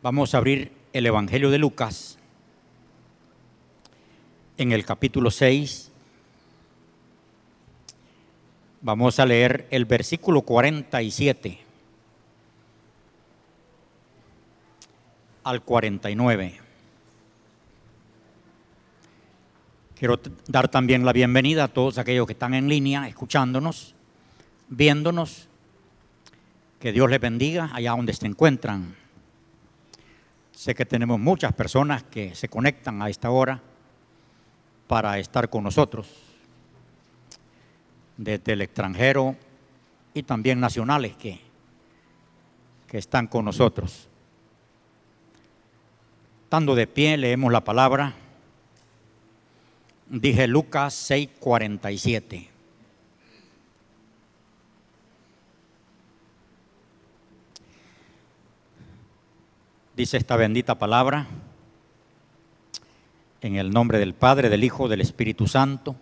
Vamos a abrir el Evangelio de Lucas en el capítulo 6. Vamos a leer el versículo 47 al 49. Quiero dar también la bienvenida a todos aquellos que están en línea, escuchándonos, viéndonos. Que Dios les bendiga allá donde se encuentran. Sé que tenemos muchas personas que se conectan a esta hora para estar con nosotros, desde el extranjero y también nacionales que, que están con nosotros. Estando de pie, leemos la palabra. Dije Lucas 6:47. Dice esta bendita palabra en el nombre del Padre, del Hijo, del Espíritu Santo.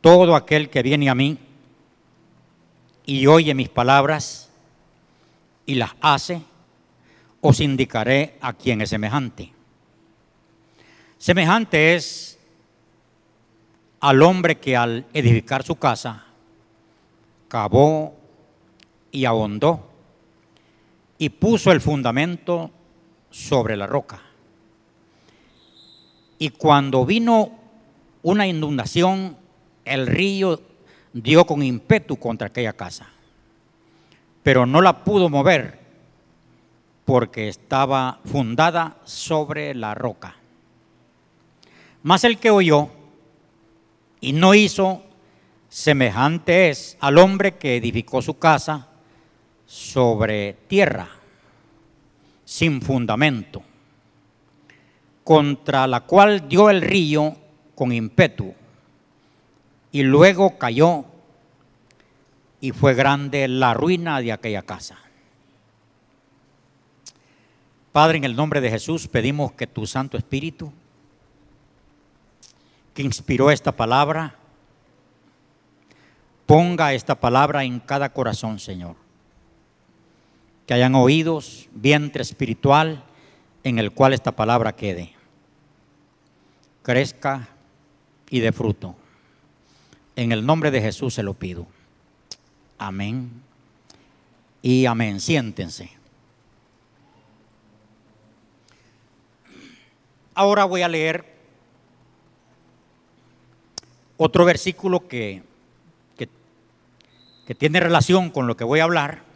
Todo aquel que viene a mí y oye mis palabras y las hace, os indicaré a quién es semejante. Semejante es al hombre que al edificar su casa cavó y ahondó y puso el fundamento sobre la roca. Y cuando vino una inundación, el río dio con ímpetu contra aquella casa, pero no la pudo mover porque estaba fundada sobre la roca. Mas el que oyó y no hizo, semejante es al hombre que edificó su casa sobre tierra, sin fundamento, contra la cual dio el río con ímpetu, y luego cayó, y fue grande la ruina de aquella casa. Padre, en el nombre de Jesús pedimos que tu Santo Espíritu, que inspiró esta palabra, ponga esta palabra en cada corazón, Señor que hayan oídos, vientre espiritual en el cual esta palabra quede, crezca y dé fruto. En el nombre de Jesús se lo pido. Amén. Y amén. Siéntense. Ahora voy a leer otro versículo que, que, que tiene relación con lo que voy a hablar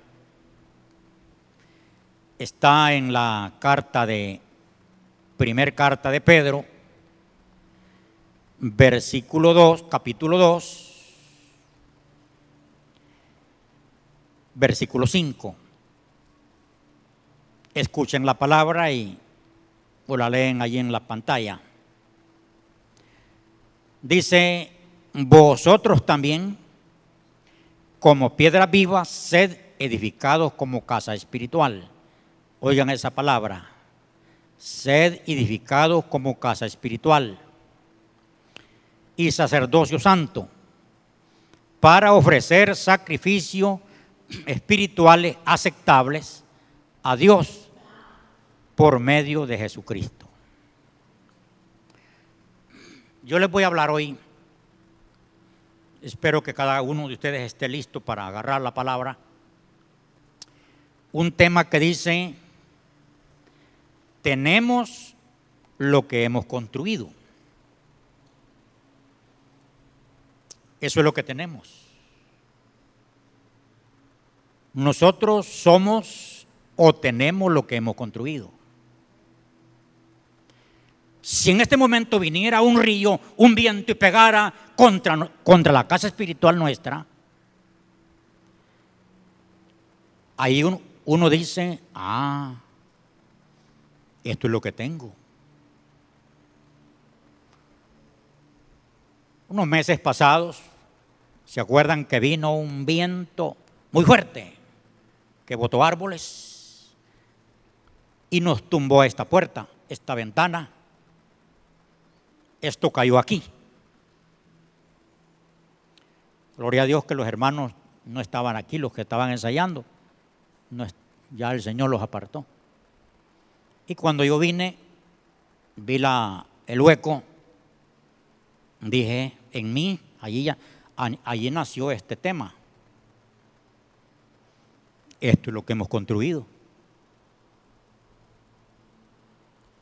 está en la carta de, primer carta de Pedro, versículo 2, capítulo 2, versículo 5. Escuchen la palabra y o la leen allí en la pantalla. Dice, vosotros también, como piedras vivas, sed edificados como casa espiritual Oigan esa palabra. Sed edificados como casa espiritual y sacerdocio santo para ofrecer sacrificios espirituales aceptables a Dios por medio de Jesucristo. Yo les voy a hablar hoy, espero que cada uno de ustedes esté listo para agarrar la palabra, un tema que dice tenemos lo que hemos construido. Eso es lo que tenemos. Nosotros somos o tenemos lo que hemos construido. Si en este momento viniera un río, un viento y pegara contra, contra la casa espiritual nuestra, ahí uno, uno dice, ah, esto es lo que tengo. Unos meses pasados, ¿se acuerdan que vino un viento muy fuerte que botó árboles y nos tumbó esta puerta, esta ventana? Esto cayó aquí. Gloria a Dios que los hermanos no estaban aquí, los que estaban ensayando, ya el Señor los apartó. Y cuando yo vine, vi la, el hueco, dije, en mí, allí, allí nació este tema. Esto es lo que hemos construido.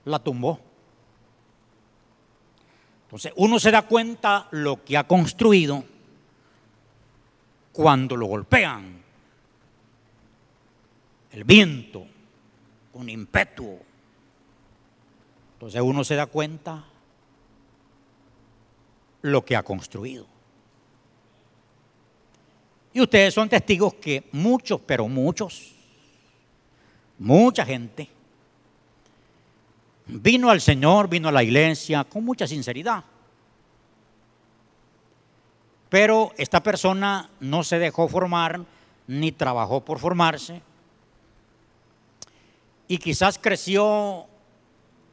La tumbó. Entonces uno se da cuenta lo que ha construido cuando lo golpean. El viento, con impetuo. Entonces uno se da cuenta lo que ha construido. Y ustedes son testigos que muchos, pero muchos, mucha gente, vino al Señor, vino a la iglesia con mucha sinceridad. Pero esta persona no se dejó formar ni trabajó por formarse. Y quizás creció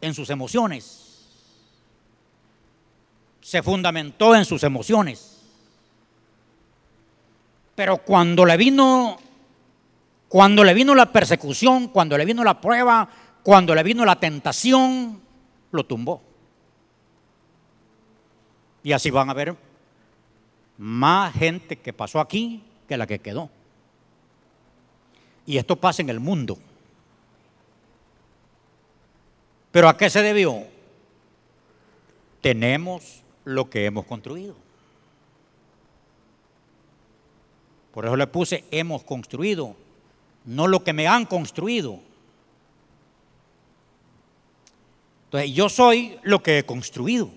en sus emociones. Se fundamentó en sus emociones. Pero cuando le vino, cuando le vino la persecución, cuando le vino la prueba, cuando le vino la tentación, lo tumbó. Y así van a ver más gente que pasó aquí que la que quedó. Y esto pasa en el mundo. Pero ¿a qué se debió? Tenemos lo que hemos construido. Por eso le puse hemos construido, no lo que me han construido. Entonces, yo soy lo que he construido.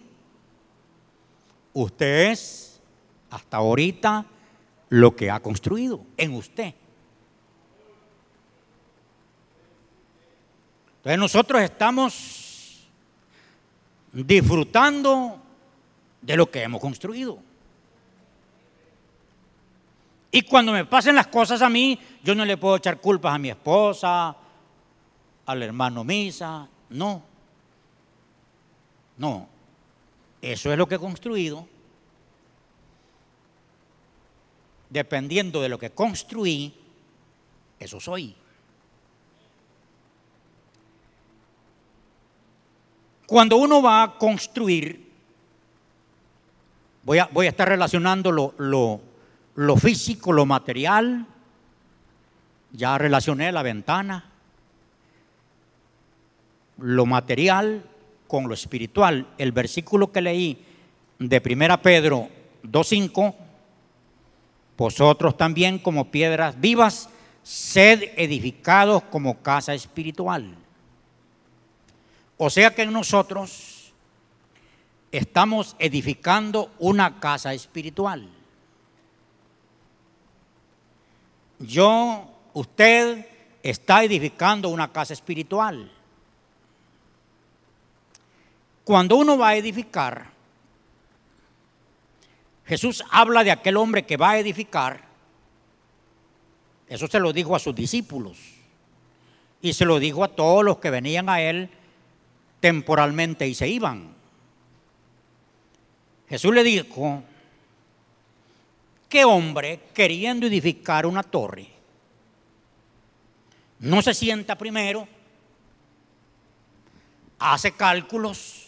Usted es, hasta ahorita, lo que ha construido en usted. Entonces nosotros estamos disfrutando de lo que hemos construido. Y cuando me pasen las cosas a mí, yo no le puedo echar culpas a mi esposa, al hermano Misa, no. No, eso es lo que he construido. Dependiendo de lo que construí, eso soy. Cuando uno va a construir, voy a, estar relacionando lo, lo, lo físico, lo material, ya relacioné la ventana, lo material con lo espiritual. El versículo que leí de 1 Pedro 2.5, vosotros también como piedras vivas, sed edificados como casa espiritual. O sea que nosotros estamos edificando una casa espiritual. yo, usted está edificando una casa espiritual. Cuando uno va a edificar, Jesús habla de aquel hombre que va a edificar. Eso se lo dijo a sus discípulos y se lo dijo a todos los que venían a él temporalmente y se iban. Jesús le dijo, ¿Qué hombre queriendo edificar una torre no se sienta primero, hace cálculos,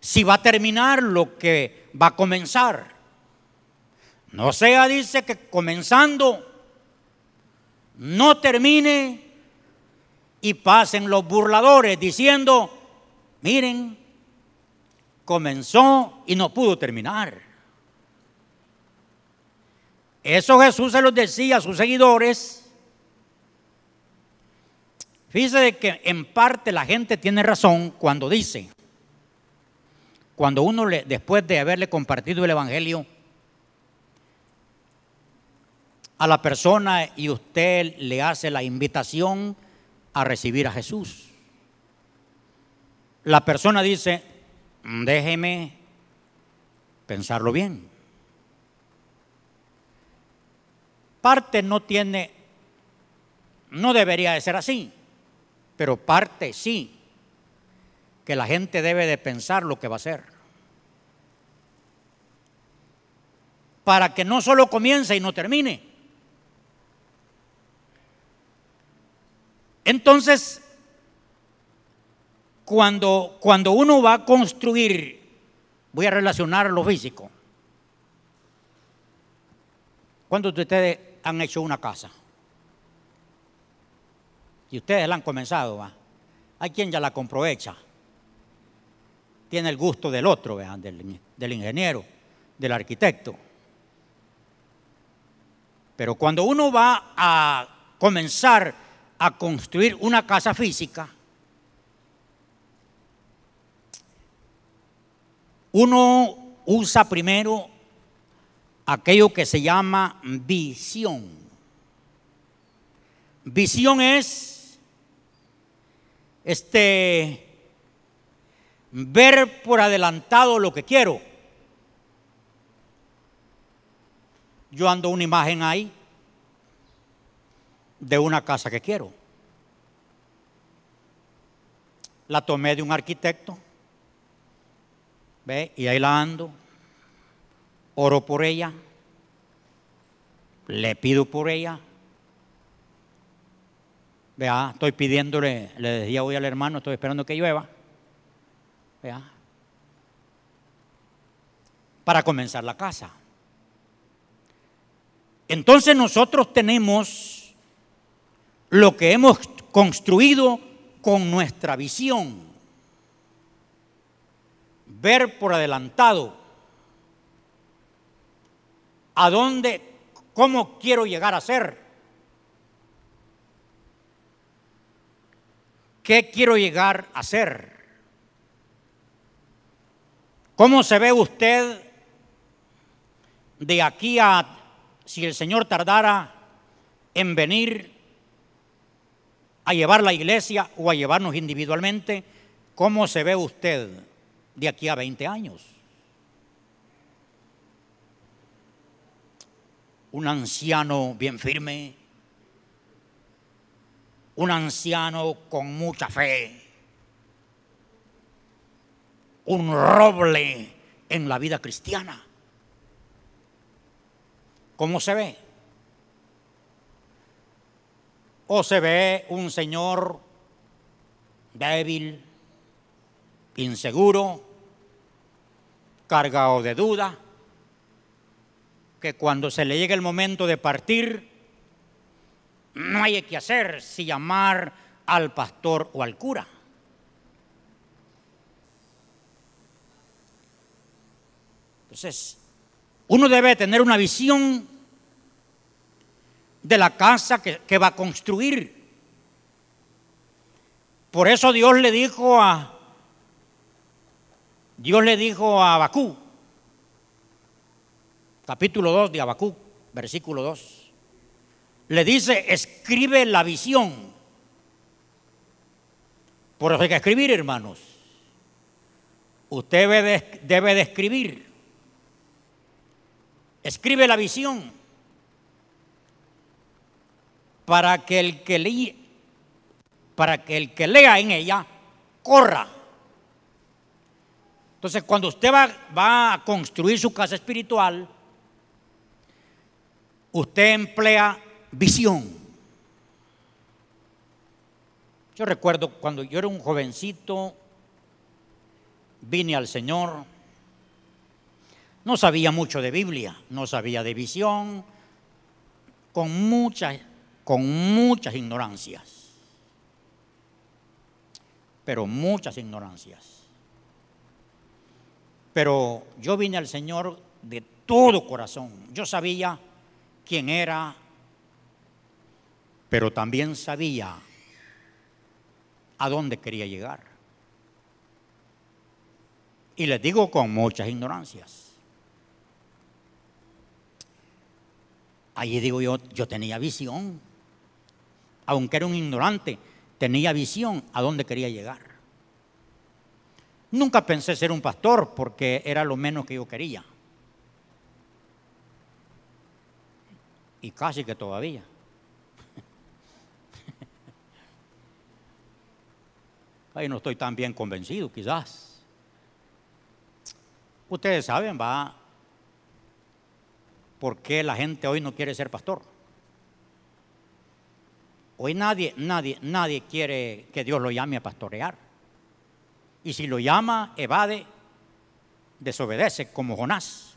si va a terminar lo que va a comenzar? No sea, dice, que comenzando no termine y pasen los burladores diciendo, miren, comenzó y no pudo terminar. Eso Jesús se los decía a sus seguidores. Fíjese que en parte la gente tiene razón cuando dice, cuando uno le, después de haberle compartido el Evangelio a la persona y usted le hace la invitación a recibir a Jesús. La persona dice, déjeme pensarlo bien. Parte no tiene, no debería de ser así, pero parte sí, que la gente debe de pensar lo que va a hacer. Para que no solo comience y no termine. Entonces, cuando, cuando uno va a construir, voy a relacionar lo físico. ¿Cuántos de ustedes han hecho una casa? Y ustedes la han comenzado, ¿va? Hay quien ya la compró hecha. Tiene el gusto del otro, Del, del ingeniero, del arquitecto. Pero cuando uno va a comenzar a construir una casa física, uno usa primero aquello que se llama visión. Visión es este ver por adelantado lo que quiero. Yo ando una imagen ahí de una casa que quiero. La tomé de un arquitecto, ¿ve? Y ahí la ando, oro por ella, le pido por ella. Vea, estoy pidiéndole, le decía hoy al hermano, estoy esperando que llueva. Vea. Para comenzar la casa. Entonces nosotros tenemos lo que hemos construido con nuestra visión. Ver por adelantado a dónde, cómo quiero llegar a ser. ¿Qué quiero llegar a ser? ¿Cómo se ve usted de aquí a si el Señor tardara en venir a llevar la iglesia o a llevarnos individualmente, ¿cómo se ve usted de aquí a 20 años? Un anciano bien firme, un anciano con mucha fe, un roble en la vida cristiana. ¿Cómo se ve? O se ve un señor débil, inseguro, cargado de duda, que cuando se le llega el momento de partir, no hay que hacer si llamar al pastor o al cura. Entonces, uno debe tener una visión de la casa que, va a construir. Por eso Dios le dijo a Dios le dijo a Abacú, capítulo 2 de Abacú, versículo 2. Le dice, escribe la visión. Por eso hay que escribir, hermanos. Usted debe de, debe de escribir. Escribe la visión para que el que lea, para que el que lea en ella corra. Entonces, cuando usted va, va a construir su casa espiritual, usted emplea visión. Yo recuerdo cuando yo era un jovencito, vine al Señor, no sabía mucho de Biblia, no sabía de visión, con mucha, con muchas ignorancias. Pero muchas ignorancias. Pero yo vine al Señor de todo corazón. Yo sabía quién era, pero también sabía a dónde quería llegar. Y les digo con muchas ignorancias. Allí digo yo, yo tenía visión. Aunque era un ignorante, tenía visión a dónde quería llegar. Nunca pensé ser un pastor porque era lo menos que yo quería. Y casi que todavía. Ahí no estoy tan bien convencido, quizás. Ustedes saben, va, por qué la gente hoy no quiere ser pastor. Hoy nadie, nadie, nadie quiere que Dios lo llame a pastorear. Y si lo llama, evade, desobedece como Jonás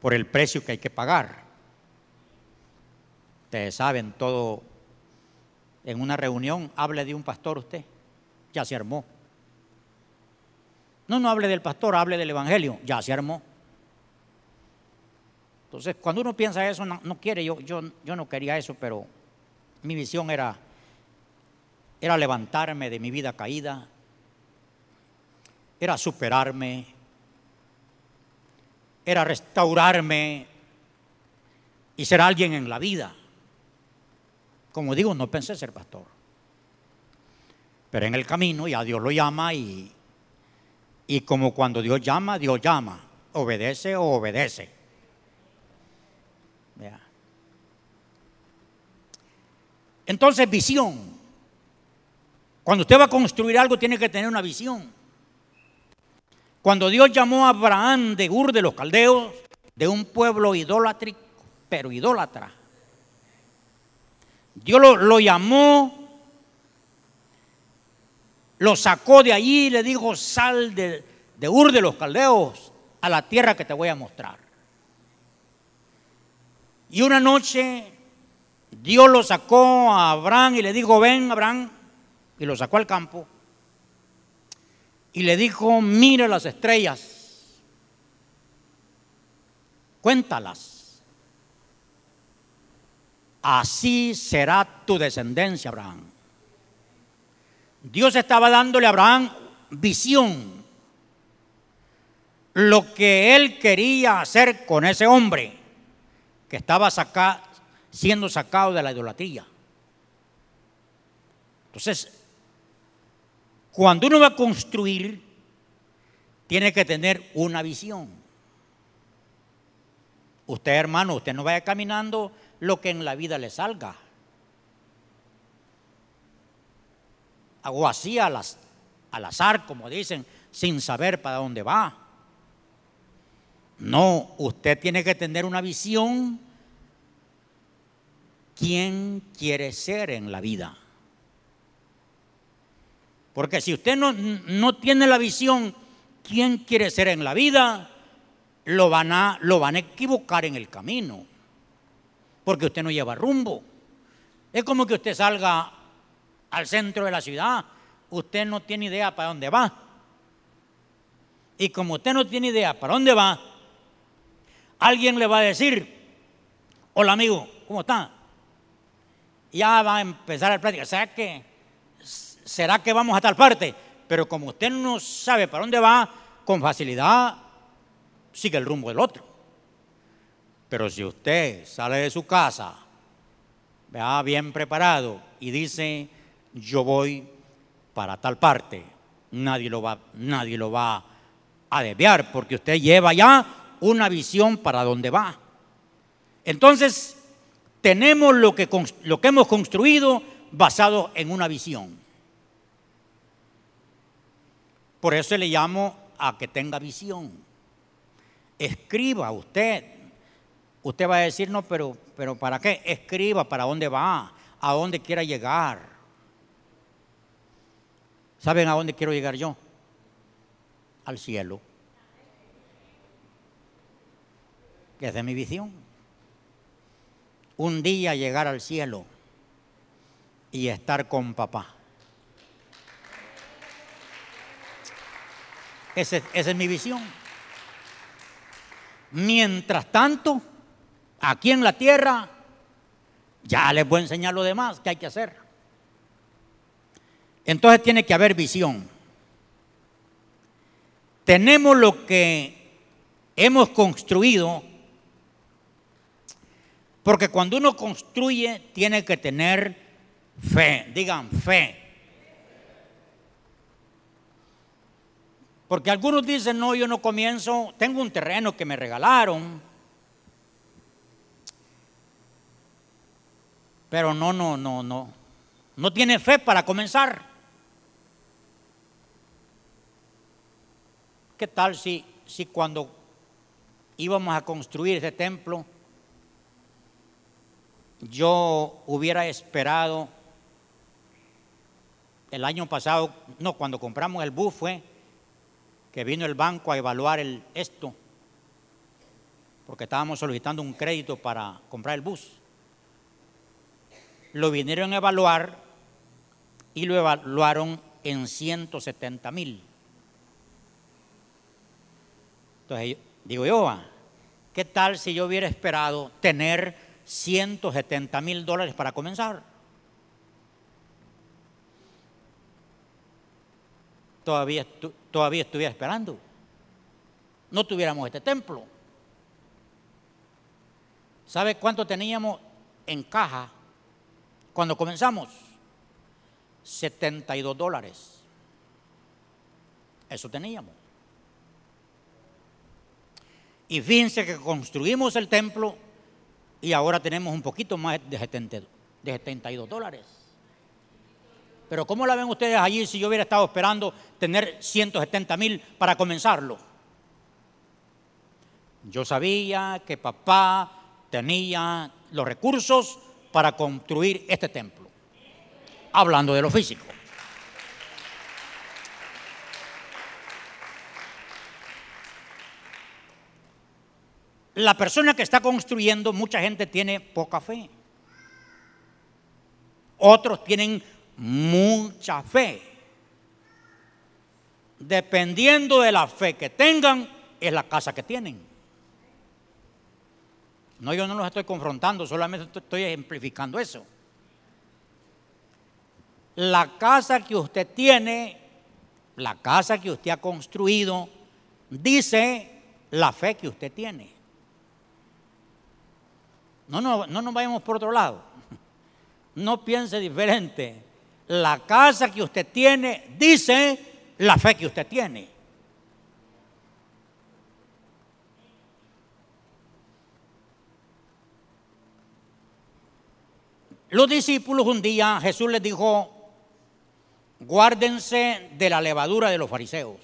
por el precio que hay que pagar. Ustedes saben todo. En una reunión, hable de un pastor usted, ya se armó. No, no hable del pastor, hable del evangelio, ya se armó. Entonces, cuando uno piensa eso, no, quiere, yo, yo, yo no quería eso, pero mi visión era, era levantarme de mi vida caída, era superarme, era restaurarme y ser alguien en la vida. Como digo, no pensé ser pastor. Pero en el camino ya Dios lo llama y, y como cuando Dios llama, Dios llama. Obedece o obedece. Entonces, visión. Cuando usted va a construir algo, tiene que tener una visión. Cuando Dios llamó a Abraham de Ur de los Caldeos, de un pueblo idolátrico, pero idólatra, Dios lo, llamó, lo sacó de allí y le dijo, sal de, de Ur de los Caldeos a la tierra que te voy a mostrar. Y una noche Dios lo sacó a Abraham y le dijo, ven Abraham, y lo sacó al campo. Y le dijo, mira las estrellas, cuéntalas. Así será tu descendencia, Abraham. Dios estaba dándole a Abraham visión. Lo que él quería hacer con ese hombre que estaba siendo sacado de la idolatría. Entonces, cuando uno va a construir, tiene que tener una visión. Usted, hermano, usted no vaya caminando lo que en la vida le salga. Hago así al azar, como dicen, sin saber para dónde va. No, usted tiene que tener una visión. ¿Quién quiere ser en la vida? Porque si usted no, no tiene la visión, ¿quién quiere ser en la vida? Lo van, a, lo van a equivocar en el camino. Porque usted no lleva rumbo. Es como que usted salga al centro de la ciudad. Usted no tiene idea para dónde va. Y como usted no tiene idea para dónde va, alguien le va a decir, hola amigo, ¿cómo está? Ya va a empezar el plática. ¿Será que, ¿Será que vamos a tal parte? Pero como usted no sabe para dónde va, con facilidad sigue el rumbo del otro. Pero si usted sale de su casa, vea bien preparado y dice, yo voy para tal parte, nadie lo va, nadie lo va a desviar porque usted lleva ya una visión para dónde va. Entonces, tenemos lo que, lo que hemos construido basado en una visión. Por eso le llamo a que tenga visión. Escriba usted. Usted va a decir, no, pero, pero ¿para qué? Escriba para dónde va, a dónde quiera llegar. ¿Saben a dónde quiero llegar yo? Al cielo. Que es de mi visión. Un día llegar al cielo y estar con papá. esa es mi visión. Mientras tanto, aquí en la tierra, ya les voy a enseñar lo demás que hay que hacer. Entonces tiene que haber visión. Tenemos lo que hemos construido porque cuando uno construye tiene que tener fe, digan fe. Porque algunos dicen, no, yo no comienzo, tengo un terreno que me regalaron. Pero no, no, no, no. No tiene fe para comenzar. ¿Qué tal si, si cuando íbamos a construir ese templo, yo hubiera esperado el año pasado, no, cuando compramos el bus fue que vino el banco a evaluar esto, porque estábamos solicitando un crédito para comprar el bus. Lo vinieron a evaluar y lo evaluaron en 170 mil. Entonces, digo yo, ah, ¿qué tal si yo hubiera esperado tener 170 mil dólares para comenzar? Todavía, todavía estuviera esperando. No tuviéramos este templo. ¿Sabe cuánto teníamos en caja cuando comenzamos? 72 dólares. Eso teníamos. Y fíjense que construimos el templo y ahora tenemos un poquito más de, 72 dólares. Pero ¿cómo la ven ustedes allí si yo hubiera estado esperando tener 170 mil para comenzarlo? Yo sabía que papá tenía los recursos para construir este templo. Hablando de lo físico. La persona que está construyendo, mucha gente tiene poca fe. Otros tienen mucha fe. Dependiendo de la fe que tengan, es la casa que tienen. No, yo no los estoy confrontando, solamente estoy ejemplificando eso. La casa que usted tiene, la casa que usted ha construido, dice la fe que usted tiene. No, no, no nos vayamos por otro lado. No piense diferente. La casa que usted tiene dice la fe que usted tiene. Los discípulos un día Jesús les dijo, guárdense de la levadura de los fariseos.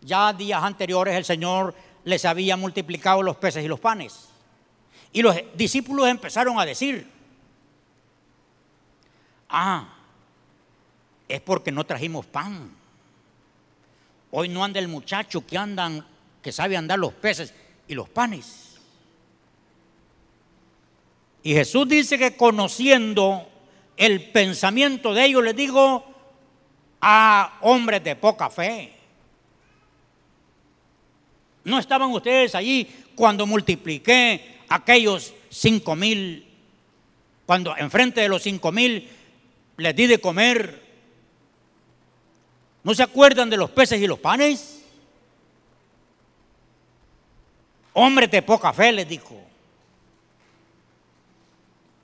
Ya días anteriores el Señor les había multiplicado los peces y los panes. Y los discípulos empezaron a decir, ah, es porque no trajimos pan. Hoy no anda el muchacho que andan, que sabe andar los peces y los panes. Y Jesús dice que conociendo el pensamiento de ellos, les digo, a hombres de poca fe. ¿No estaban ustedes allí cuando multipliqué aquellos cinco mil? Cuando enfrente de los cinco mil les di de comer. ¿No se acuerdan de los peces y los panes? Hombre de poca fe, les dijo.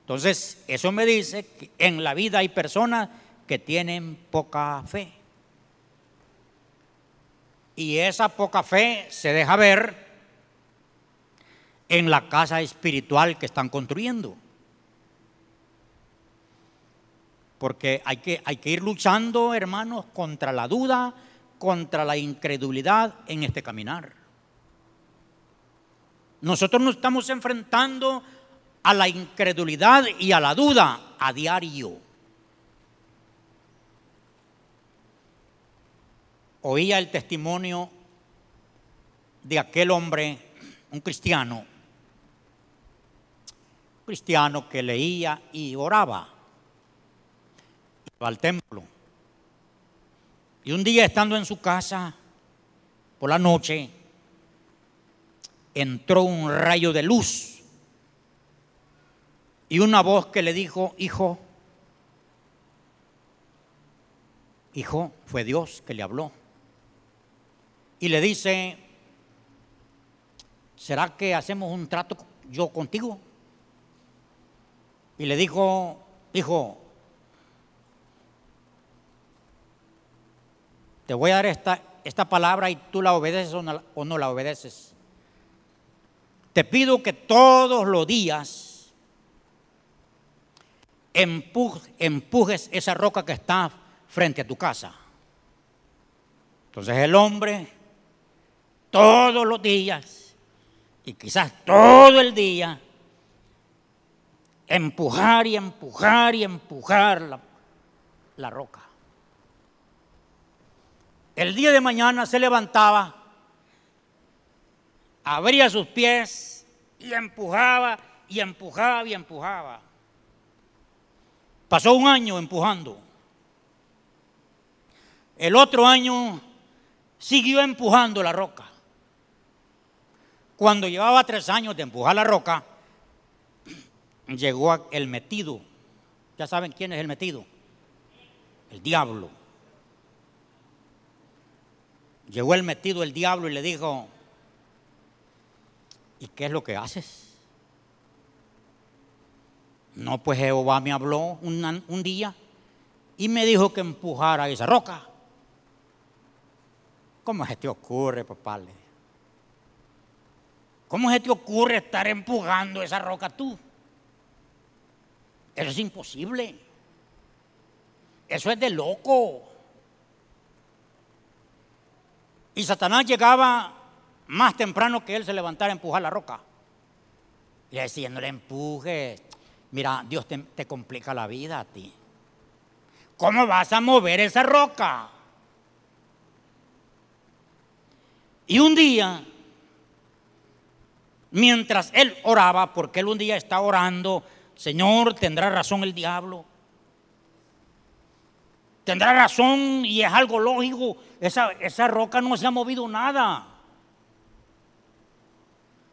Entonces, eso me dice que en la vida hay personas que tienen poca fe. Y esa poca fe se deja ver en la casa espiritual que están construyendo. Porque hay que, hay que ir luchando, hermanos, contra la duda, contra la incredulidad en este caminar. Nosotros nos estamos enfrentando a la incredulidad y a la duda a diario. Oía el testimonio de aquel hombre, un cristiano, cristiano que leía y oraba, al templo. Y un día estando en su casa, por la noche, entró un rayo de luz y una voz que le dijo, hijo, hijo, fue Dios que le habló y le dice, ¿será que hacemos un trato yo contigo? Y le dijo, hijo, te voy a dar esta, esta palabra y tú la obedeces o no, o no la obedeces. Te pido que todos los días empujes esa roca que está frente a tu casa. Entonces el hombre todos los días y quizás todo el día empujar y empujar y empujar la, la roca. El día de mañana se levantaba, abría sus pies y empujaba y empujaba y empujaba. Pasó un año empujando. El otro año siguió empujando la roca. Cuando llevaba tres años de empujar la roca, llegó el metido. Ya saben quién es el metido. El diablo. Llegó el metido el diablo y le dijo, ¿y qué es lo que haces? No, pues Jehová me habló un, día y me dijo que empujara esa roca. ¿Cómo se te ocurre, papá? ¿Cómo se te ocurre estar empujando esa roca tú? Eso es imposible. Eso es de loco. Y Satanás llegaba más temprano que él se levantara a empujar la roca. Y le decía, no le empujes. Mira, Dios te, te complica la vida a ti. ¿Cómo vas a mover esa roca? Y un día, mientras él oraba, porque él un día está orando, Señor, ¿tendrá razón el diablo? Tendrá razón y es algo lógico. Esa, esa roca no se ha movido nada.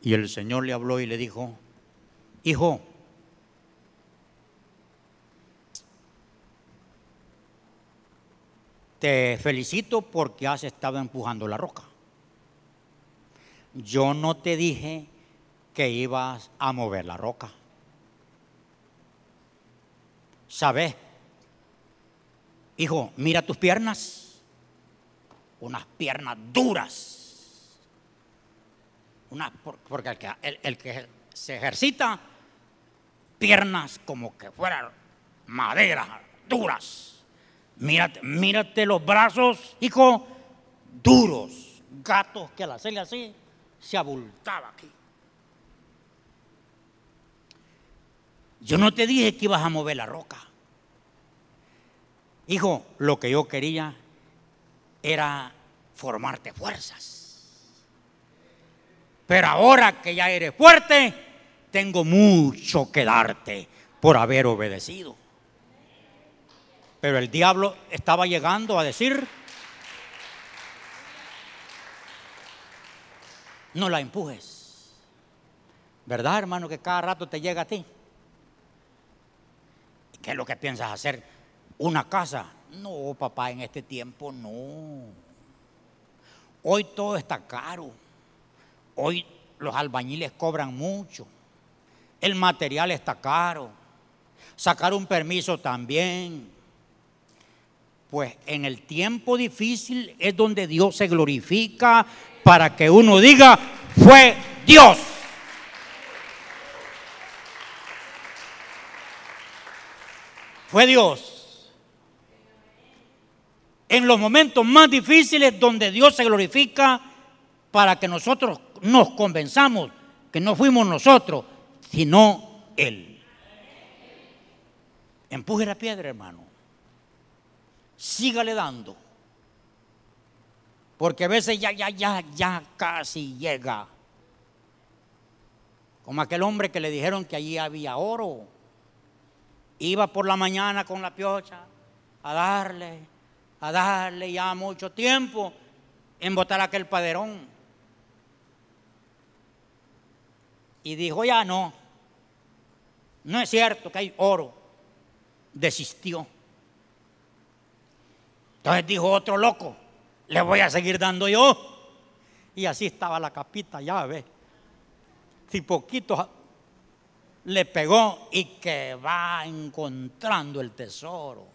Y el Señor le habló y le dijo, hijo, te felicito porque has estado empujando la roca. Yo no te dije que ibas a mover la roca. ¿Sabes? Hijo, mira tus piernas. Unas piernas duras. Una, porque el que, el, que se ejercita, piernas como que fueran madera, duras. Mírate, mírate los brazos, hijo, duros. Gatos que al hacerle así se abultaba aquí. Yo no te dije que ibas a mover la roca. Hijo, lo que yo quería era formarte fuerzas. Pero ahora que ya eres fuerte, tengo mucho que darte por haber obedecido. Pero el diablo estaba llegando a decir, no la empujes. ¿Verdad, hermano, que cada rato te llega a ti? ¿Qué es lo que piensas hacer? ¿Una casa? No, papá, en este tiempo no. Hoy todo está caro. Hoy los albañiles cobran mucho. El material está caro. Sacar un permiso también. Pues en el tiempo difícil es donde Dios se glorifica para que uno diga, fue Dios. Fue Dios. En los momentos más difíciles donde Dios se glorifica para que nosotros nos convenzamos que no fuimos nosotros, sino Él. Empuje la piedra, hermano. Sígale dando. Porque a veces ya, ya, ya, ya casi llega. Como aquel hombre que le dijeron que allí había oro. Iba por la mañana con la piocha a darle, a darle ya mucho tiempo en botar aquel paderón. Y dijo, ya no, no es cierto que hay oro. Desistió. Entonces dijo otro loco, le voy a seguir dando yo. Y así estaba la capita, ya ve. Si poquito le pegó y que va encontrando el tesoro.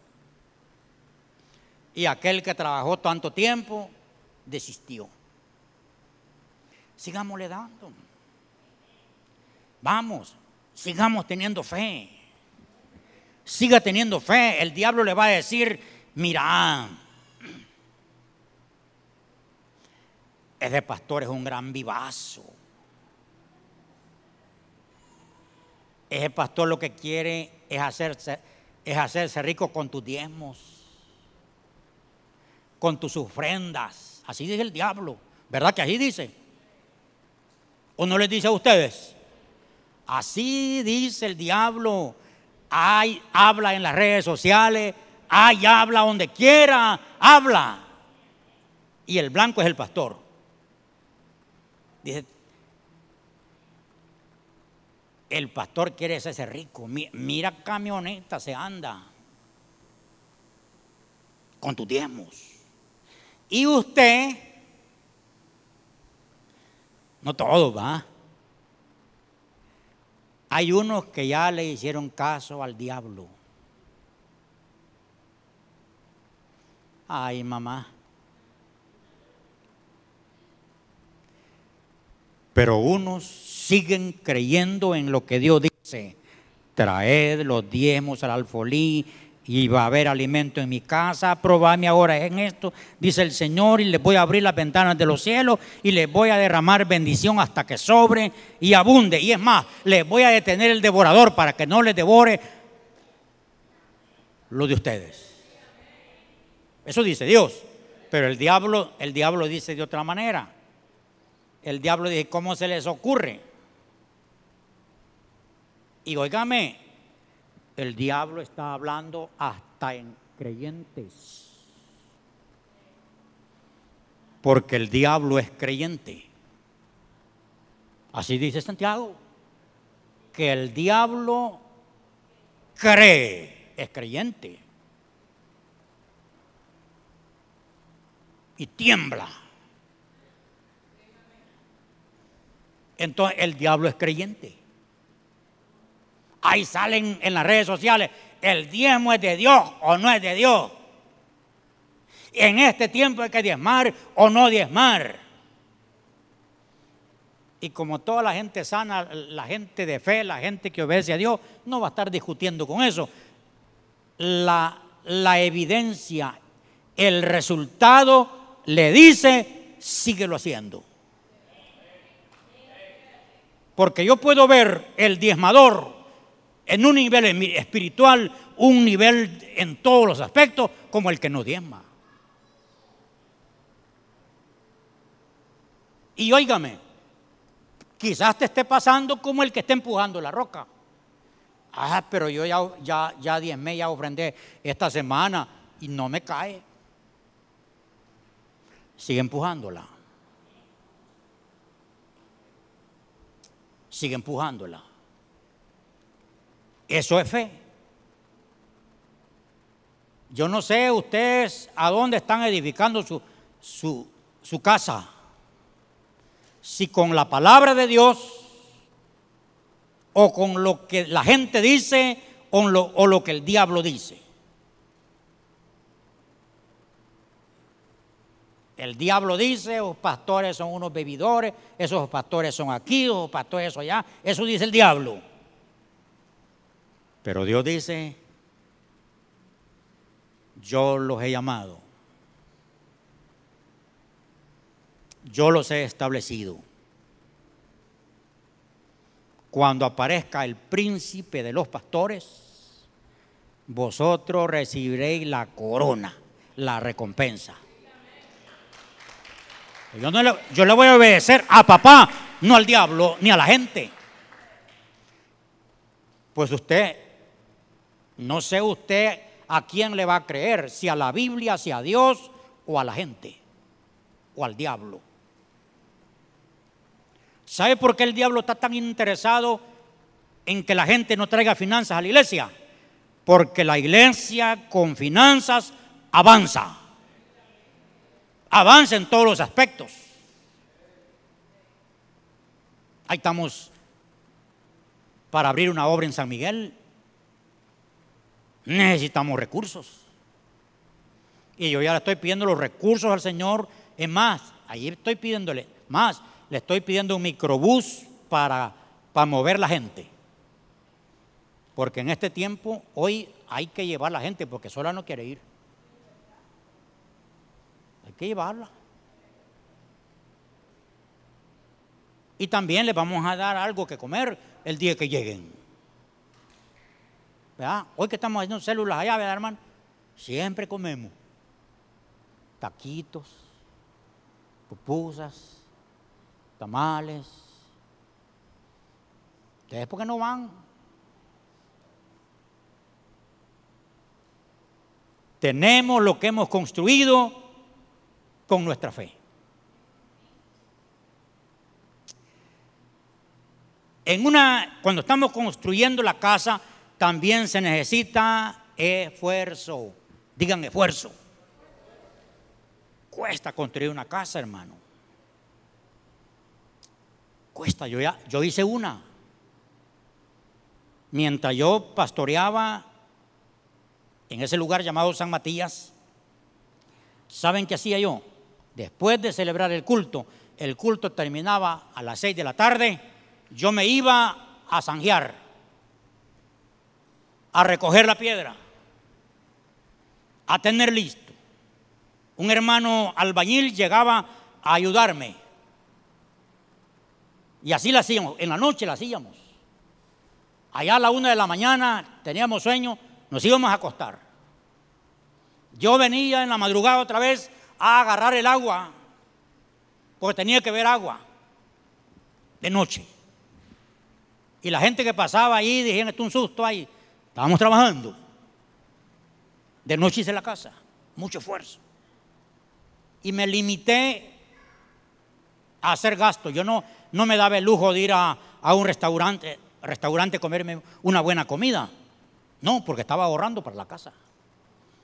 Y aquel que trabajó tanto tiempo desistió. Sigámosle dando. Vamos, sigamos teniendo fe. Siga teniendo fe. El diablo le va a decir, mira, ese pastor es un gran vivazo. Ese pastor lo que quiere es hacerse, es hacerse rico con tus diezmos, con tus ofrendas. Así dice el diablo, ¿verdad que así dice? ¿O no les dice a ustedes? Así dice el diablo. Ay, habla en las redes sociales, ay, habla donde quiera, habla. Y el blanco es el pastor. Dice, el pastor quiere ser rico. Mira camioneta, se anda con tus diezmos. Y usted, no todo va. Hay unos que ya le hicieron caso al diablo. Ay, mamá. Pero unos siguen creyendo en lo que Dios dice. Traed los diezmos al alfolí y va a haber alimento en mi casa. Probadme ahora en esto, dice el Señor, y les voy a abrir las ventanas de los cielos y les voy a derramar bendición hasta que sobre y abunde. Y es más, les voy a detener el devorador para que no les devore lo de ustedes. Eso dice Dios. Pero el diablo, el diablo dice de otra manera. El diablo dice, ¿cómo se les ocurre? Y oígame, el diablo está hablando hasta en creyentes. Porque el diablo es creyente. Así dice Santiago. Que el diablo cree, es creyente. Y tiembla. Entonces el diablo es creyente. Ahí salen en las redes sociales, el diezmo es de Dios o no es de Dios. En este tiempo hay que diezmar o no diezmar. Y como toda la gente sana, la gente de fe, la gente que obedece a Dios, no va a estar discutiendo con eso. La, la evidencia, el resultado le dice, síguelo haciendo. Porque yo puedo ver el diezmador en un nivel espiritual, un nivel en todos los aspectos, como el que no diezma. Y óigame, quizás te esté pasando como el que está empujando la roca. Ah, pero yo ya, ya, ya diezmé, ya ofrendé esta semana y no me cae. Sigue empujándola. Sigue empujándola. Eso es fe. Yo no sé ustedes a dónde están edificando su, su, su casa. Si con la palabra de Dios o con lo que la gente dice lo, o lo que el diablo dice. El diablo dice, los pastores son unos bebidores, esos pastores son aquí, esos pastores son allá. Eso dice el diablo. Pero Dios dice, yo los he llamado, yo los he establecido. Cuando aparezca el príncipe de los pastores, vosotros recibiréis la corona, la recompensa. Yo, no le, yo le voy a obedecer a papá, no al diablo, ni a la gente. Pues usted no sé usted a quién le va a creer, si a la Biblia, si a Dios o a la gente o al diablo. ¿Sabe por qué el diablo está tan interesado en que la gente no traiga finanzas a la iglesia? Porque la iglesia con finanzas avanza. Avanza en todos los aspectos. Ahí estamos para abrir una obra en San Miguel necesitamos recursos. Y yo ya le estoy pidiendo los recursos al Señor. Es más, ahí estoy pidiéndole más. Le estoy pidiendo un microbús para, para mover la gente. Porque en este tiempo, hoy hay que llevar la gente porque sola no quiere ir. Que llevarla. Y también les vamos a dar algo que comer el día que lleguen. ¿verdad? Hoy que estamos haciendo células allá, ¿verdad, hermano? Siempre comemos taquitos, pupusas, tamales. ¿Ustedes por qué no van? Tenemos lo que hemos construido con nuestra fe. En una, cuando estamos construyendo la casa, también se necesita esfuerzo. Digan esfuerzo. Cuesta construir una casa, hermano. Cuesta, yo ya, yo hice una. Mientras yo pastoreaba en ese lugar llamado San Matías, ¿saben qué hacía yo? Después de celebrar el culto, el culto terminaba a las seis de la tarde, yo me iba a zanjear, a recoger la piedra, a tener listo. Un hermano albañil llegaba a ayudarme. Y así la hacíamos, en la noche la hacíamos. Allá a la una de la mañana teníamos sueño, nos íbamos a acostar. Yo venía en la madrugada otra vez a agarrar el agua, porque tenía que ver agua de noche. Y la gente que pasaba ahí dijeron, esto es un susto ahí. Estábamos trabajando. De noche hice la casa, mucho esfuerzo y me limité a hacer gasto. Yo no, no me daba el lujo de ir a, un restaurante, restaurante a comerme una buena comida. No, porque estaba ahorrando para la casa.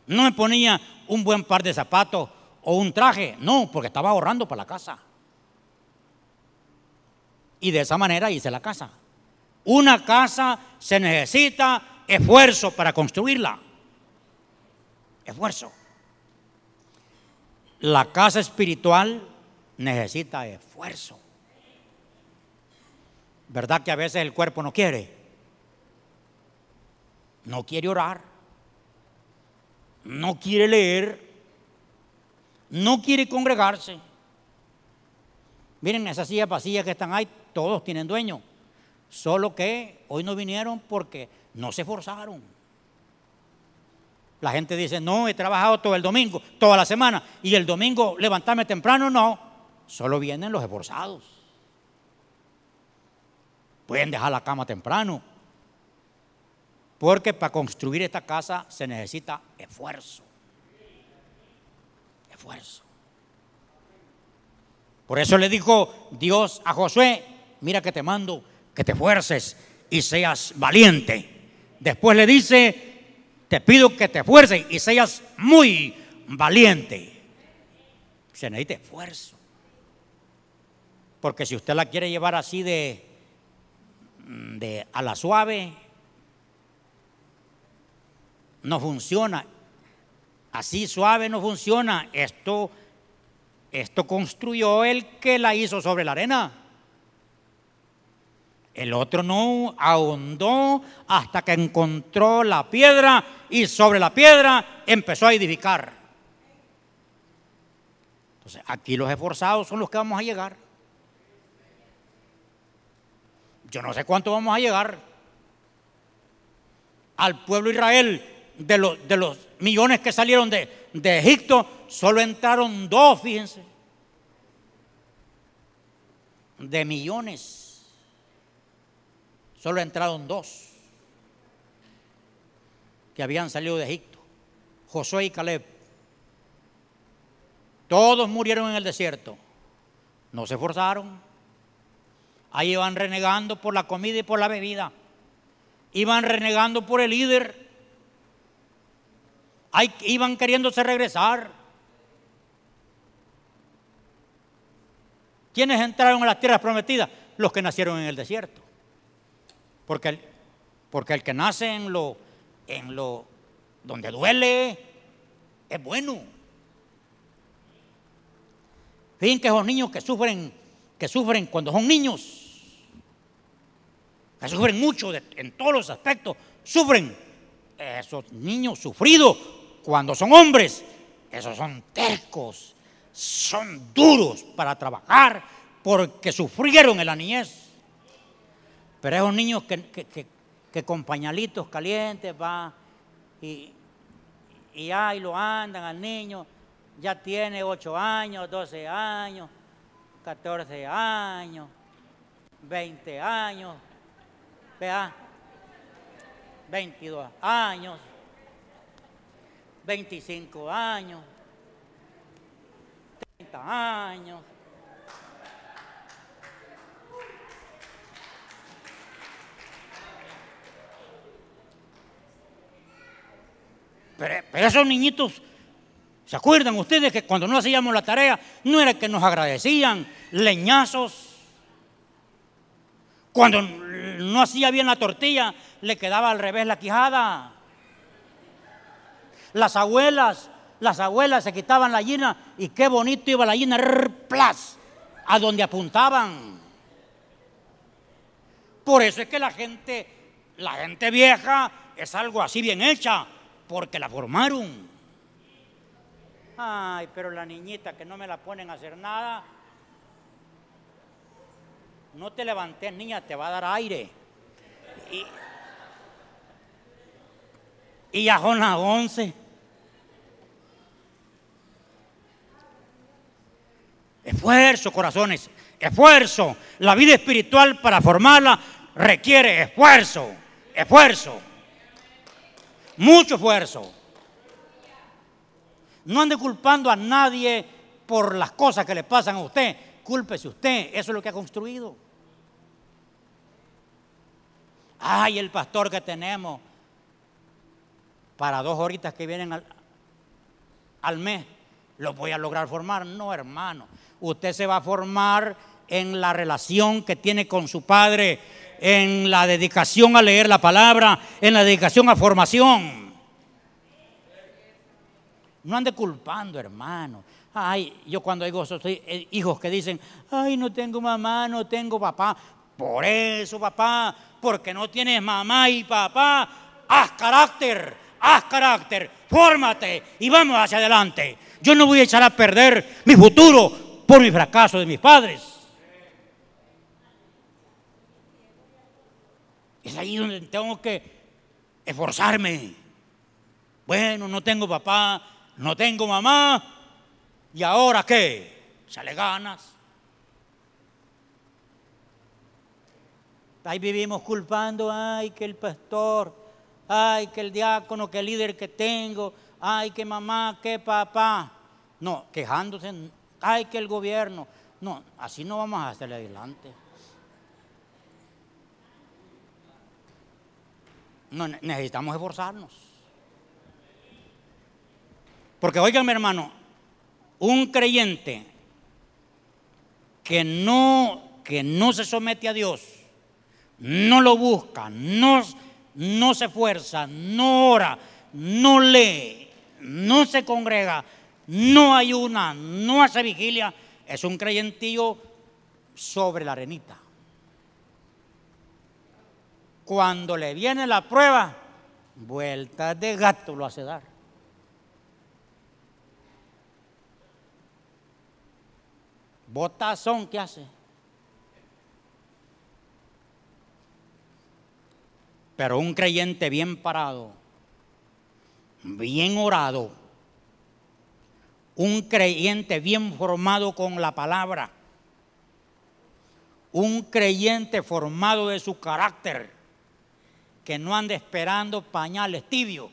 No me ponía un buen par de zapatos o un traje. No, porque estaba ahorrando para la casa. Y de esa manera hice la casa. Una casa se necesita esfuerzo para construirla. Esfuerzo. La casa espiritual necesita esfuerzo. ¿Verdad que a veces el cuerpo no quiere? No quiere orar. No quiere leer. No quiere congregarse. Miren esas sillas vacías que están ahí, todos tienen dueño. Solo que hoy no vinieron porque no se esforzaron. La gente dice, no, he trabajado todo el domingo, toda la semana, y el domingo levantarme temprano, no. Solo vienen los esforzados. Pueden dejar la cama temprano. Porque para construir esta casa se necesita esfuerzo. Esfuerzo. Por eso le dijo Dios a Josué, mira que te mando que te esfuerces y seas valiente. Después le dice, te pido que te esfuerces y seas muy valiente. Se necesita esfuerzo. Porque si usted la quiere llevar así de, de a la suave, no funciona. Así suave no funciona. Esto, esto construyó el que la hizo sobre la arena. El otro no ahondó hasta que encontró la piedra y sobre la piedra empezó a edificar. Entonces, aquí los esforzados son los que vamos a llegar. Yo no sé cuánto vamos a llegar. Al pueblo de Israel, de los, de los millones que salieron de, de Egipto, solo entraron dos, fíjense. De millones solo entraron dos que habían salido de Egipto, Josué y Caleb. Todos murieron en el desierto, no se esforzaron. Ahí iban renegando por la comida y por la bebida. Iban renegando por el líder. Ahí iban queriéndose regresar. ¿Quiénes entraron a las tierras prometidas? Los que nacieron en el desierto. Porque el, porque el que nace en lo, en lo donde duele es bueno. Fíjense que esos niños que sufren, que sufren cuando son niños, que sufren mucho en todos los aspectos, sufren. Esos niños sufridos cuando son hombres, esos son tercos, son duros para trabajar porque sufrieron en la niñez. Pero esos niños que, que con pañalitos calientes va y, y ahí lo andan al niño, ya tiene 8 años, 12 años, 14 años, 20 años, vea, 22 años, 25 años, 30 años. Pero, esos niñitos ¿Se acuerdan ustedes que cuando no hacíamos la tarea no era que nos agradecían leñazos? Cuando no hacía bien la tortilla le quedaba al revés la quijada. Las abuelas, las abuelas se quitaban la llena y qué bonito iba la llena, plas, a donde apuntaban. Por eso es que la gente, la gente vieja es algo así bien hecha, porque la formaron. Ay, pero la niñita que no me la ponen a hacer nada. No te levantes, niña, te va a dar aire. Y, y ya son las once. Esfuerzo, corazones, esfuerzo. La vida espiritual para formarla requiere esfuerzo, esfuerzo. Mucho esfuerzo. No ande culpando a nadie por las cosas que le pasan a usted. Cúlpese usted. Eso es lo que ha construido. Ay, el pastor que tenemos para dos horitas que vienen al, al mes, lo voy a lograr formar. No, hermano. Usted se va a formar en la relación que tiene con su padre, en la dedicación a leer la palabra, en la dedicación a formación. No ande culpando, hermano. Ay, yo cuando digo soy eh, hijos que dicen, ay, no tengo mamá, no tengo papá. Por eso, papá, porque no tienes mamá y papá, haz carácter, haz carácter, fórmate y vamos hacia adelante. Yo no voy a echar a perder mi futuro por mi fracaso de mis padres. Es ahí donde tengo que esforzarme. Bueno, no tengo papá, no tengo mamá, ¿y ahora qué? le ganas. Ahí vivimos culpando, ay, que el pastor, ay, que el diácono, que el líder que tengo, ay, que mamá, que papá. No, quejándose, ay, que el gobierno. No, así no vamos a hacerle adelante. No, necesitamos esforzarnos. Porque oiganme hermano, un creyente que no, que no se somete a Dios, no lo busca, no, no se esfuerza, no ora, no lee, no se congrega, no ayuna, no hace vigilia, es un creyentillo sobre la arenita. Cuando le viene la prueba, vueltas de gato lo hace dar. Botazón, ¿qué hace? Pero un creyente bien parado, bien orado, un creyente bien formado con la palabra, un creyente formado de su carácter, que no ande esperando pañales tibios.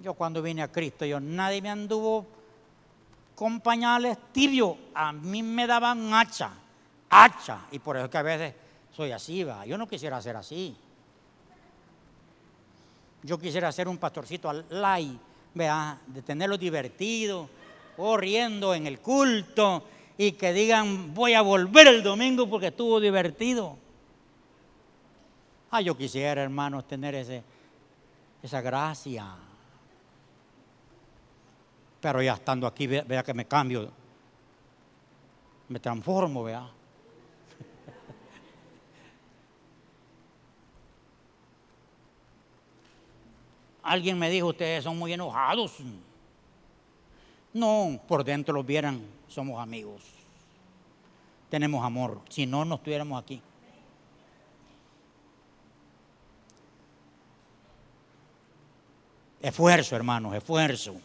Yo cuando vine a Cristo, yo nadie me anduvo con pañales tibios, a mí me daban hacha, hacha, y por eso que a veces soy así, va. Yo no quisiera ser así. Yo quisiera ser un pastorcito al light, vea, de tenerlo divertido, corriendo en el culto y que digan, voy a volver el domingo porque estuvo divertido. Ah, yo quisiera, hermanos, tener ese, esa gracia. Pero ya estando aquí, vea, que me cambio, me transformo, vea. Alguien me dijo, ustedes son muy enojados. No, por dentro los vieran, somos amigos. Tenemos amor, si no, no estuviéramos aquí. Esfuerzo, hermanos, esfuerzo.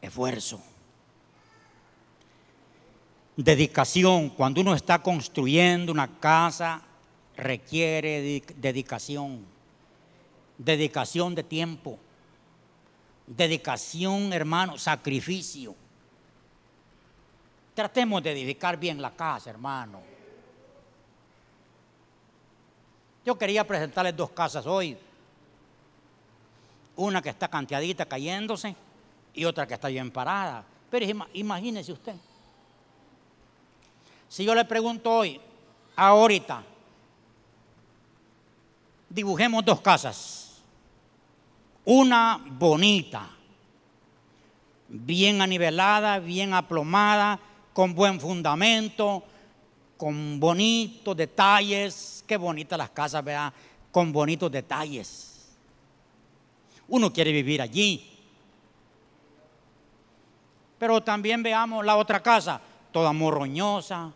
Esfuerzo. Dedicación. Cuando uno está construyendo una casa, requiere dedicación. Dedicación de tiempo. Dedicación, hermano, sacrificio. Tratemos de edificar bien la casa, hermano. Yo quería presentarles dos casas hoy. Una que está canteadita cayéndose y otra que está bien parada. Pero imagínese usted. Si yo le pregunto hoy, ahorita, dibujemos dos casas. Una bonita, bien anivelada, bien aplomada, con buen fundamento, con bonitos detalles. Qué bonitas las casas, vea, con bonitos detalles. Uno quiere vivir allí. Pero también veamos la otra casa, toda morroñosa,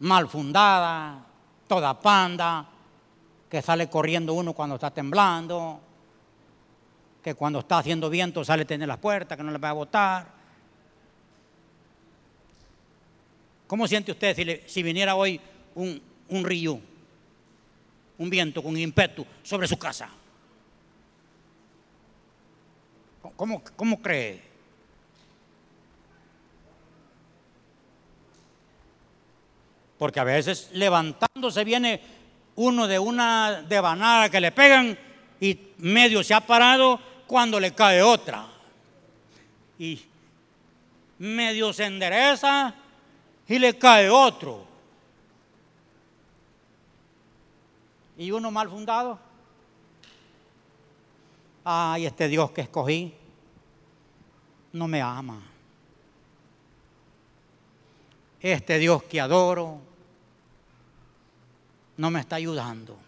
mal fundada, toda panda, que sale corriendo uno cuando está temblando, que cuando está haciendo viento sale a tener las puertas, que no le va a botar. ¿Cómo siente usted si, viniera hoy un, un río, un viento con ímpetu sobre su casa? ¿Cómo, cómo cree? Porque a veces levantándose viene uno de una devanada que le pegan y medio se ha parado cuando le cae otra. Y medio se endereza y le cae otro. Y uno mal fundado. Ay, este Dios que escogí no me ama. Este Dios que adoro no me está ayudando.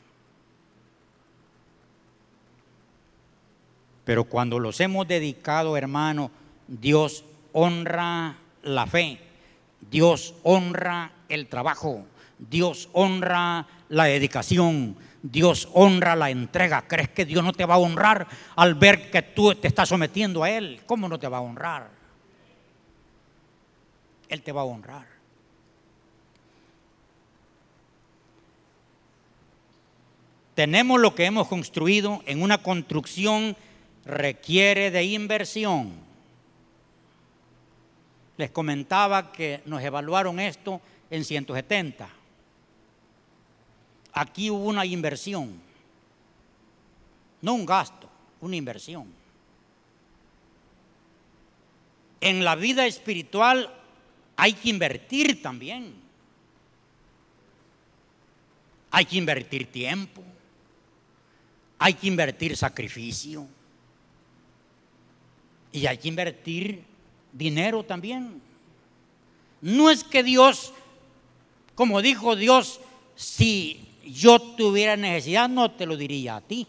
Pero cuando los hemos dedicado, hermano, Dios honra la fe, Dios honra el trabajo, Dios honra la dedicación, Dios honra la entrega. ¿Crees que Dios no te va a honrar al ver que tú te estás sometiendo a Él? ¿Cómo no te va a honrar? Él te va a honrar. tenemos lo que hemos construido en una construcción requiere de inversión. Les comentaba que nos evaluaron esto en 170. Aquí hubo una inversión, no un gasto, una inversión. En la vida espiritual hay que invertir también. Hay que invertir tiempo hay que invertir sacrificio. Y hay que invertir dinero también. No es que Dios, como dijo Dios, si yo tuviera necesidad, no te lo diría a ti.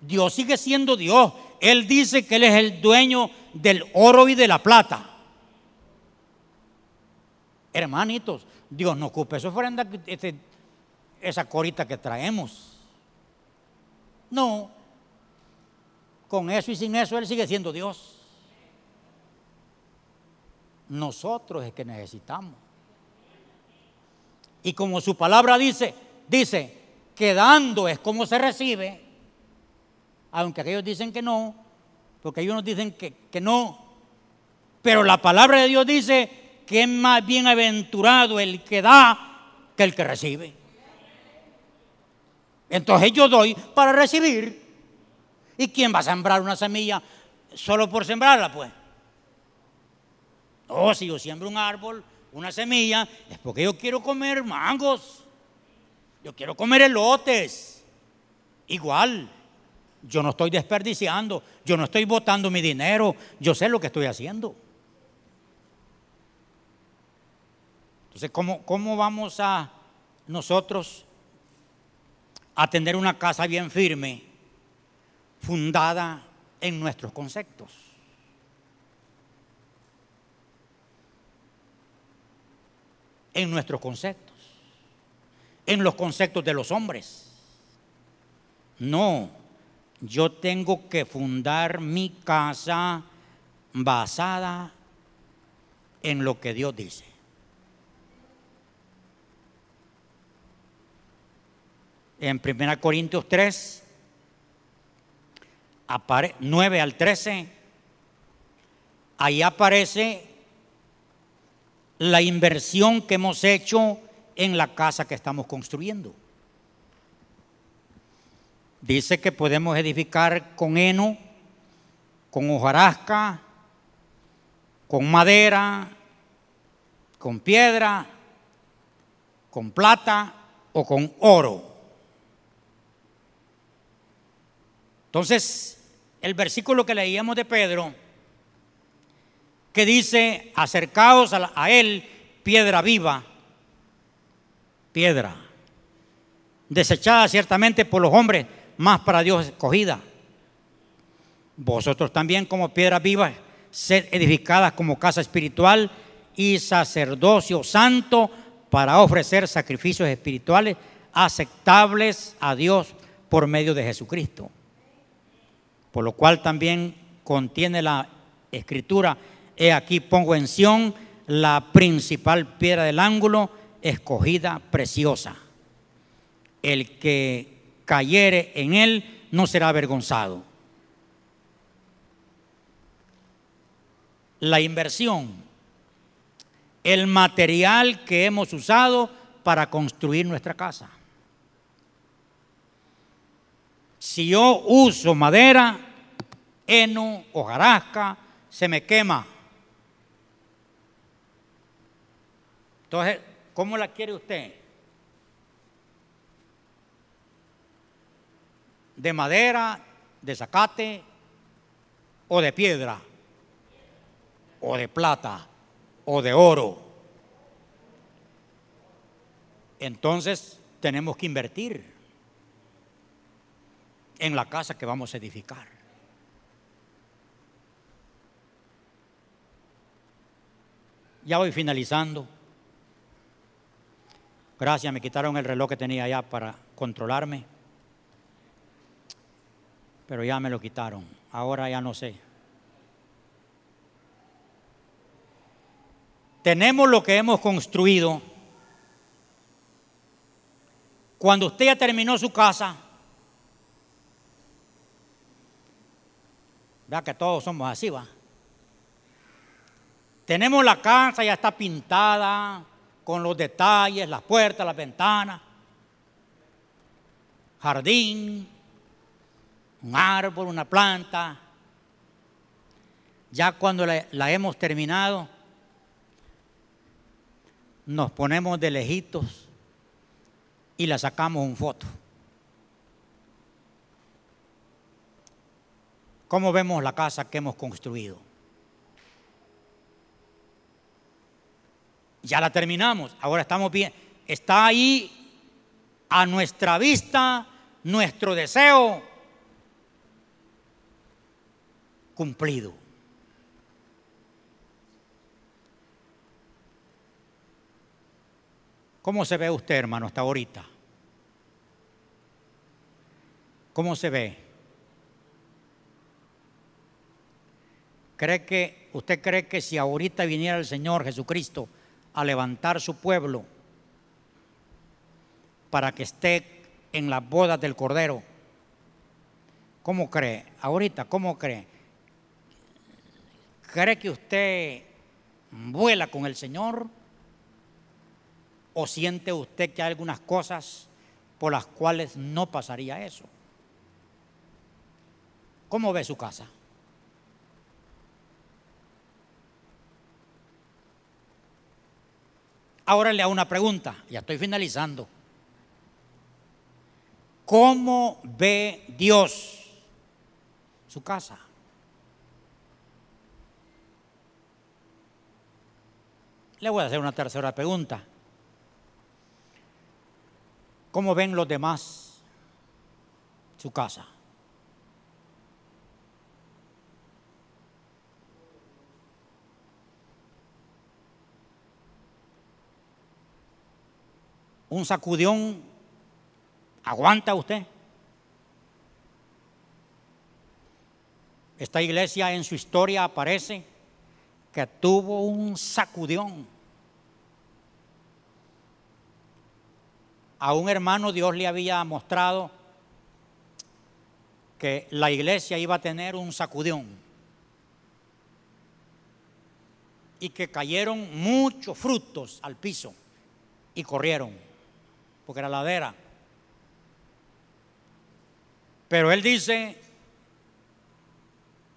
Dios sigue siendo Dios. Él dice que Él es el dueño del oro y de la plata. Hermanitos, Dios no ocupe su ofrenda este, esa corita que traemos. No, con eso y sin eso Él sigue siendo Dios. Nosotros es que necesitamos. Y como su palabra dice, dice, que dando es como se recibe, aunque aquellos dicen que no, porque ellos nos dicen que, que no, pero la palabra de Dios dice que es más bienaventurado el que da que el que recibe. Entonces yo doy para recibir. ¿Y quién va a sembrar una semilla solo por sembrarla, pues? Oh, si yo siembro un árbol, una semilla, es porque yo quiero comer mangos. Yo quiero comer elotes. Igual, yo no estoy desperdiciando, yo no estoy botando mi dinero, yo sé lo que estoy haciendo. Entonces, ¿cómo, cómo vamos a nosotros a tener una casa bien firme, fundada en nuestros conceptos. En nuestros conceptos. En los conceptos de los hombres. No, yo tengo que fundar mi casa basada en lo que Dios dice. En 1 Corintios 3, 9 al 13, ahí aparece la inversión que hemos hecho en la casa que estamos construyendo. Dice que podemos edificar con heno, con hojarasca, con madera, con piedra, con plata o con oro. Entonces, el versículo que leíamos de Pedro, que dice, acercaos a, él, piedra viva, piedra, desechada ciertamente por los hombres, más para Dios escogida. Vosotros también como piedras vivas, sed edificadas como casa espiritual y sacerdocio santo para ofrecer sacrificios espirituales aceptables a Dios por medio de Jesucristo lo cual también contiene la escritura, he aquí pongo en Sión la principal piedra del ángulo, escogida, preciosa. El que cayere en él no será avergonzado. La inversión, el material que hemos usado para construir nuestra casa. Si yo uso madera, heno, hojarasca, se me quema. Entonces, ¿cómo la quiere usted? ¿De madera, de zacate o de piedra? ¿O de plata? ¿O de oro? Entonces tenemos que invertir en la casa que vamos a edificar. Ya voy finalizando. Gracias, me quitaron el reloj que tenía allá para controlarme. Pero ya me lo quitaron. Ahora ya no sé. Tenemos lo que hemos construido. Cuando usted ya terminó su casa, Vea que todos somos así, va. Tenemos la casa, ya está pintada, con los detalles, las puertas, las ventanas, jardín, un árbol, una planta. Ya cuando la, hemos terminado, nos ponemos de lejitos y la sacamos un foto. ¿Cómo vemos la casa que hemos construido? Ya la terminamos, ahora estamos bien. Está ahí a nuestra vista nuestro deseo cumplido. ¿Cómo se ve usted, hermano, hasta ahorita? ¿Cómo se ve? ¿Cree que, ¿Usted cree que si ahorita viniera el Señor Jesucristo a levantar su pueblo para que esté en las bodas del Cordero, ¿cómo cree? Ahorita, ¿cómo cree? ¿Cree que usted vuela con el Señor? ¿O siente usted que hay algunas cosas por las cuales no pasaría eso? ¿Cómo ve su casa? Ahora le hago una pregunta, ya estoy finalizando. ¿Cómo ve Dios su casa? Le voy a hacer una tercera pregunta. ¿Cómo ven los demás su casa? Un sacudión, ¿aguanta usted? Esta iglesia en su historia aparece que tuvo un sacudión. A un hermano Dios le había mostrado que la iglesia iba a tener un sacudión y que cayeron muchos frutos al piso y corrieron, porque era ladera. Pero él dice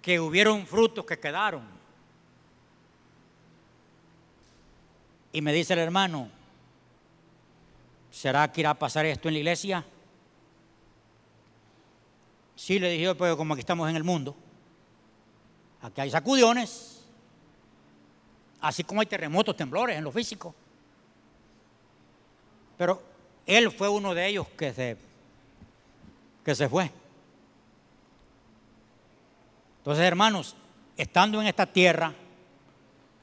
que hubieron frutos que quedaron. Y me dice el hermano, ¿será que irá a pasar esto en la iglesia? Sí, le dije, pero como aquí estamos en el mundo, aquí hay sacudiones, así como hay terremotos, temblores en lo físico. Pero él fue uno de ellos que se, que se fue. Entonces, hermanos, estando en esta tierra,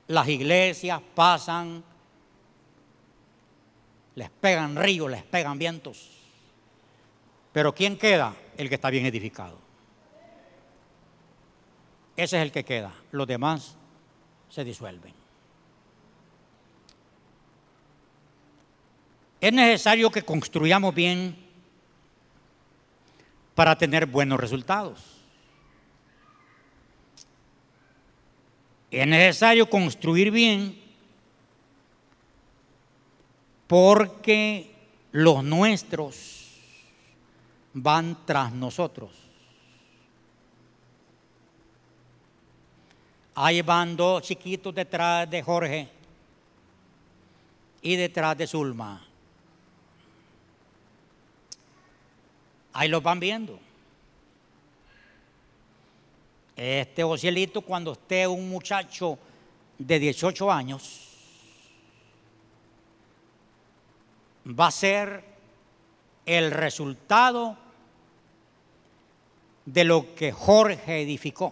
las iglesias pasan, les pegan ríos, les pegan vientos. Pero ¿quién queda? El que está bien edificado. Ese es el que queda. Los demás se disuelven. Es necesario que construyamos bien para tener buenos resultados. Es necesario construir bien porque los nuestros van tras nosotros. Ahí van dos chiquitos detrás de Jorge y detrás de Zulma. Ahí los van viendo. Este Ocielito, cuando esté un muchacho de 18 años, va a ser el resultado de lo que Jorge edificó.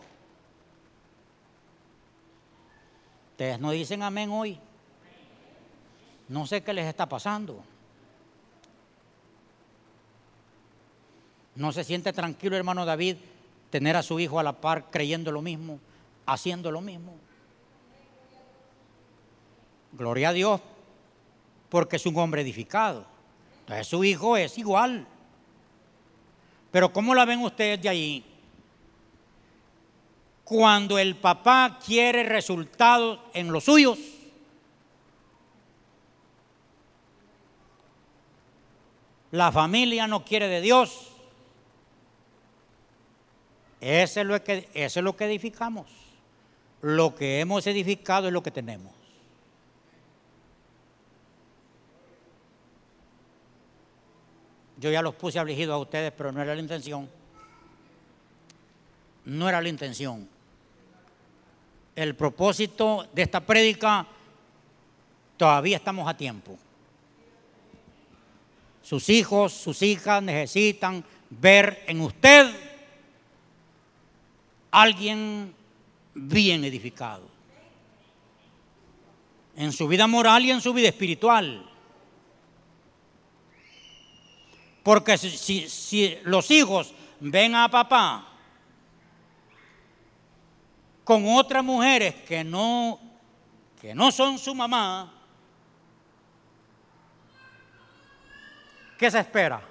Ustedes no dicen amén hoy. No sé qué les está pasando. No se siente tranquilo, hermano David, tener a su hijo a la par creyendo lo mismo, haciendo lo mismo. Gloria a Dios, porque es un hombre edificado. Entonces su hijo es igual. Pero ¿cómo la ven ustedes de ahí? Cuando el papá quiere resultados en los suyos, la familia no quiere de Dios, eso es, lo que, edificamos. Lo que hemos edificado es lo que tenemos. Yo ya los puse afligidos a ustedes, pero no era la intención. No era la intención. El propósito de esta prédica, todavía estamos a tiempo. Sus hijos, sus hijas necesitan ver en usted alguien bien edificado. En su vida moral y en su vida espiritual. Porque si, los hijos ven a papá con otras mujeres que no, que no son su mamá, ¿qué se espera?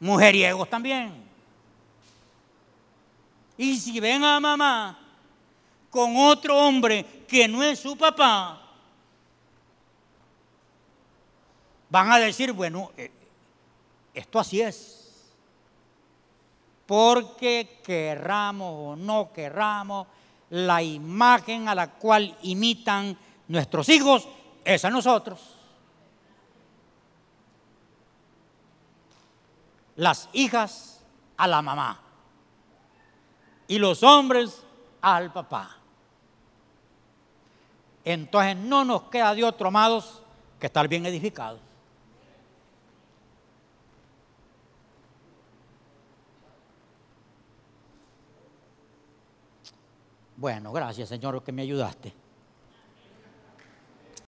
Mujeriegos también. Y si ven a mamá con otro hombre que no es su papá, van a decir, bueno, eh, esto así es. Porque querramos o no querramos, la imagen a la cual imitan nuestros hijos es a nosotros. Las hijas a la mamá y los hombres al papá. Entonces no nos queda de otro, amados, que estar bien edificados. Bueno, gracias Señor que me ayudaste.